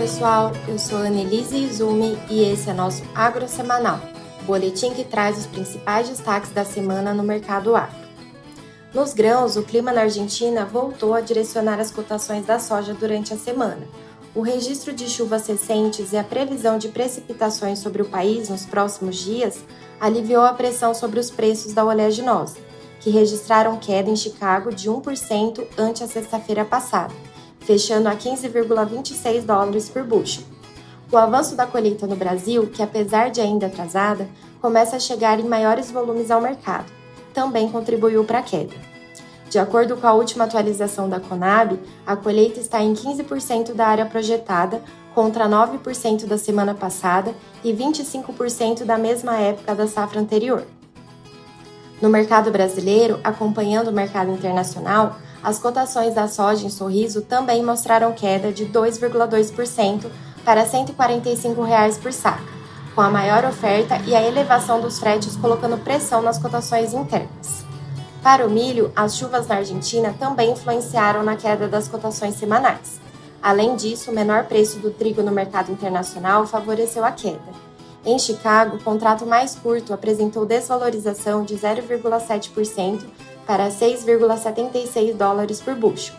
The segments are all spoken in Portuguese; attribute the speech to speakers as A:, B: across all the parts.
A: pessoal, eu sou Annelise Izumi e esse é nosso Agro Semanal, boletim que traz os principais destaques da semana no mercado agro. Nos grãos, o clima na Argentina voltou a direcionar as cotações da soja durante a semana. O registro de chuvas recentes e a previsão de precipitações sobre o país nos próximos dias aliviou a pressão sobre os preços da oleaginosa, que registraram queda em Chicago de 1% ante a sexta-feira passada fechando a 15,26 dólares por bushel. O avanço da colheita no Brasil, que apesar de ainda atrasada, começa a chegar em maiores volumes ao mercado, também contribuiu para a queda. De acordo com a última atualização da Conab, a colheita está em 15% da área projetada, contra 9% da semana passada e 25% da mesma época da safra anterior. No mercado brasileiro, acompanhando o mercado internacional, as cotações da soja em Sorriso também mostraram queda de 2,2% para 145 reais por saca, com a maior oferta e a elevação dos fretes colocando pressão nas cotações internas. Para o milho, as chuvas na Argentina também influenciaram na queda das cotações semanais. Além disso, o menor preço do trigo no mercado internacional favoreceu a queda. Em Chicago, o contrato mais curto apresentou desvalorização de 0,7% para 6,76 dólares por bucho.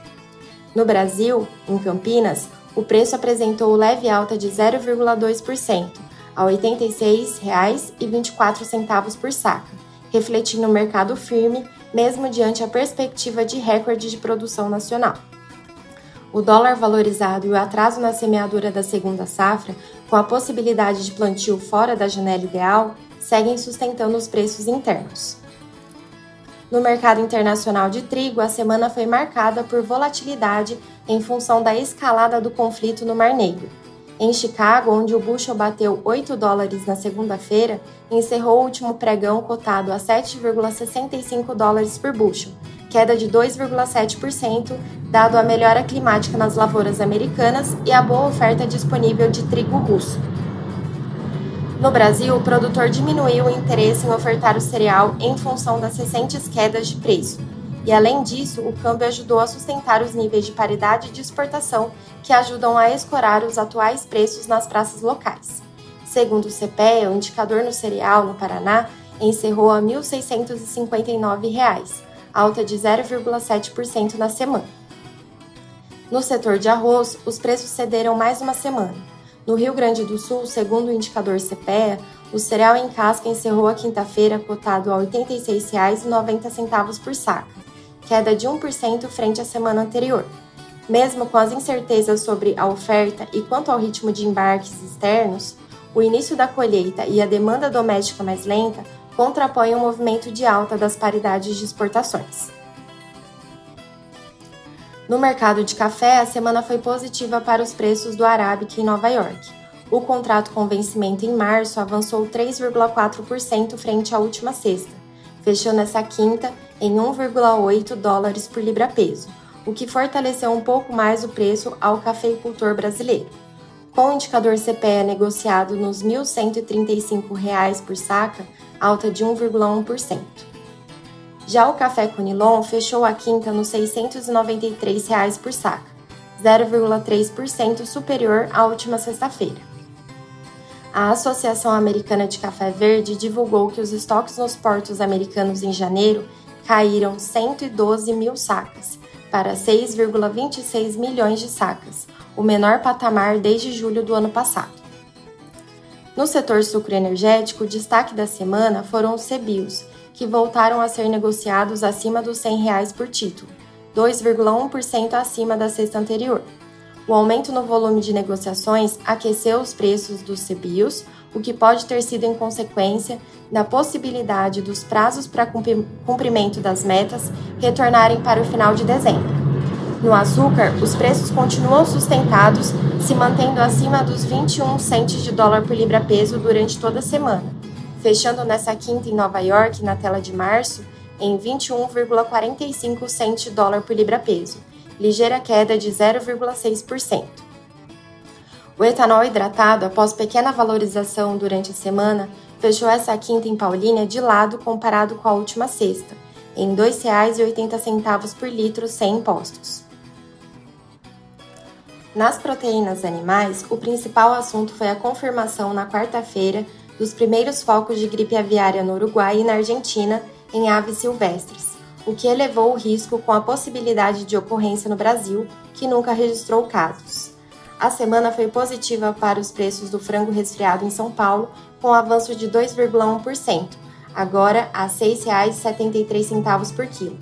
A: No Brasil, em Campinas, o preço apresentou leve alta de 0,2%, a R$ 86,24 por saca, refletindo o mercado firme, mesmo diante a perspectiva de recorde de produção nacional. O dólar valorizado e o atraso na semeadura da segunda safra, com a possibilidade de plantio fora da janela ideal, seguem sustentando os preços internos. No mercado internacional de trigo, a semana foi marcada por volatilidade em função da escalada do conflito no Mar Negro. Em Chicago, onde o bushel bateu 8 dólares na segunda-feira, encerrou o último pregão cotado a 7,65 dólares por bushel, queda de 2,7%, dado a melhora climática nas lavouras americanas e a boa oferta disponível de trigo russo. No Brasil, o produtor diminuiu o interesse em ofertar o cereal em função das recentes quedas de preço. E além disso, o câmbio ajudou a sustentar os níveis de paridade de exportação que ajudam a escorar os atuais preços nas praças locais. Segundo o CPEA, o indicador no cereal no Paraná encerrou a R$ 1.659, alta de 0,7% na semana. No setor de arroz, os preços cederam mais uma semana no Rio Grande do Sul, segundo o indicador CPEA, o cereal em casca encerrou a quinta-feira cotado a R$ 86,90 por saca, queda de 1% frente à semana anterior. Mesmo com as incertezas sobre a oferta e quanto ao ritmo de embarques externos, o início da colheita e a demanda doméstica mais lenta contrapõem o movimento de alta das paridades de exportações. No mercado de café, a semana foi positiva para os preços do Arábica em Nova York. O contrato com vencimento em março avançou 3,4% frente à última sexta, fechando essa quinta em 1,8 dólares por libra-peso, o que fortaleceu um pouco mais o preço ao cafeicultor brasileiro. Com o indicador CPE negociado nos R$ 1.135 por saca, alta de 1,1%. Já o café Conilon fechou a quinta nos 693 reais por saca, 0,3% superior à última sexta-feira. A Associação Americana de Café Verde divulgou que os estoques nos portos americanos em janeiro caíram 112 mil sacas, para 6,26 milhões de sacas, o menor patamar desde julho do ano passado. No setor sucro energético, o destaque da semana foram os CBIOS, que voltaram a ser negociados acima dos 100 reais por título, 2,1% acima da sexta anterior. O aumento no volume de negociações aqueceu os preços dos CBIOS, o que pode ter sido em consequência da possibilidade dos prazos para cumprimento das metas retornarem para o final de dezembro. No açúcar, os preços continuam sustentados, se mantendo acima dos 21 centes de dólar por libra-peso durante toda a semana fechando nessa quinta em Nova York, na tela de março, em 21,45 cent dólar por libra-peso, ligeira queda de 0,6%. O etanol hidratado, após pequena valorização durante a semana, fechou essa quinta em Paulínia de lado comparado com a última sexta, em R$ 2,80 por litro sem impostos. Nas proteínas animais, o principal assunto foi a confirmação na quarta-feira dos primeiros focos de gripe aviária no Uruguai e na Argentina em aves silvestres, o que elevou o risco com a possibilidade de ocorrência no Brasil, que nunca registrou casos. A semana foi positiva para os preços do frango resfriado em São Paulo, com avanço de 2,1%, agora a R$ 6,73 por quilo.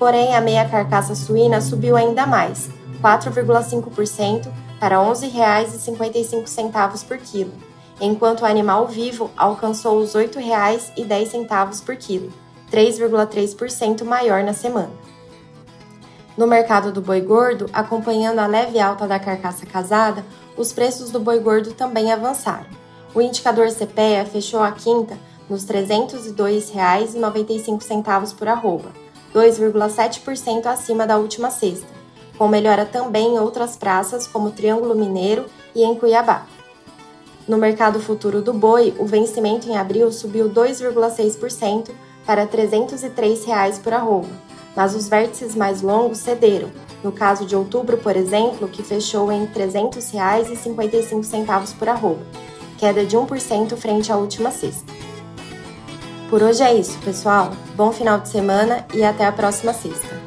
A: Porém, a meia carcaça suína subiu ainda mais, 4,5% para R$ 11,55 por quilo, enquanto o animal vivo alcançou os R$ 8,10 por quilo, 3,3% maior na semana. No mercado do boi gordo, acompanhando a leve alta da carcaça casada, os preços do boi gordo também avançaram. O indicador CPEA fechou a quinta nos R$ 302,95 por arroba, 2,7% acima da última sexta, com melhora também em outras praças como Triângulo Mineiro e em Cuiabá. No mercado futuro do boi, o vencimento em abril subiu 2,6% para 303 reais por arroba, mas os vértices mais longos cederam, no caso de outubro, por exemplo, que fechou em R$ 300,55 por arroba, queda de 1% frente à última sexta. Por hoje é isso, pessoal. Bom final de semana e até a próxima sexta.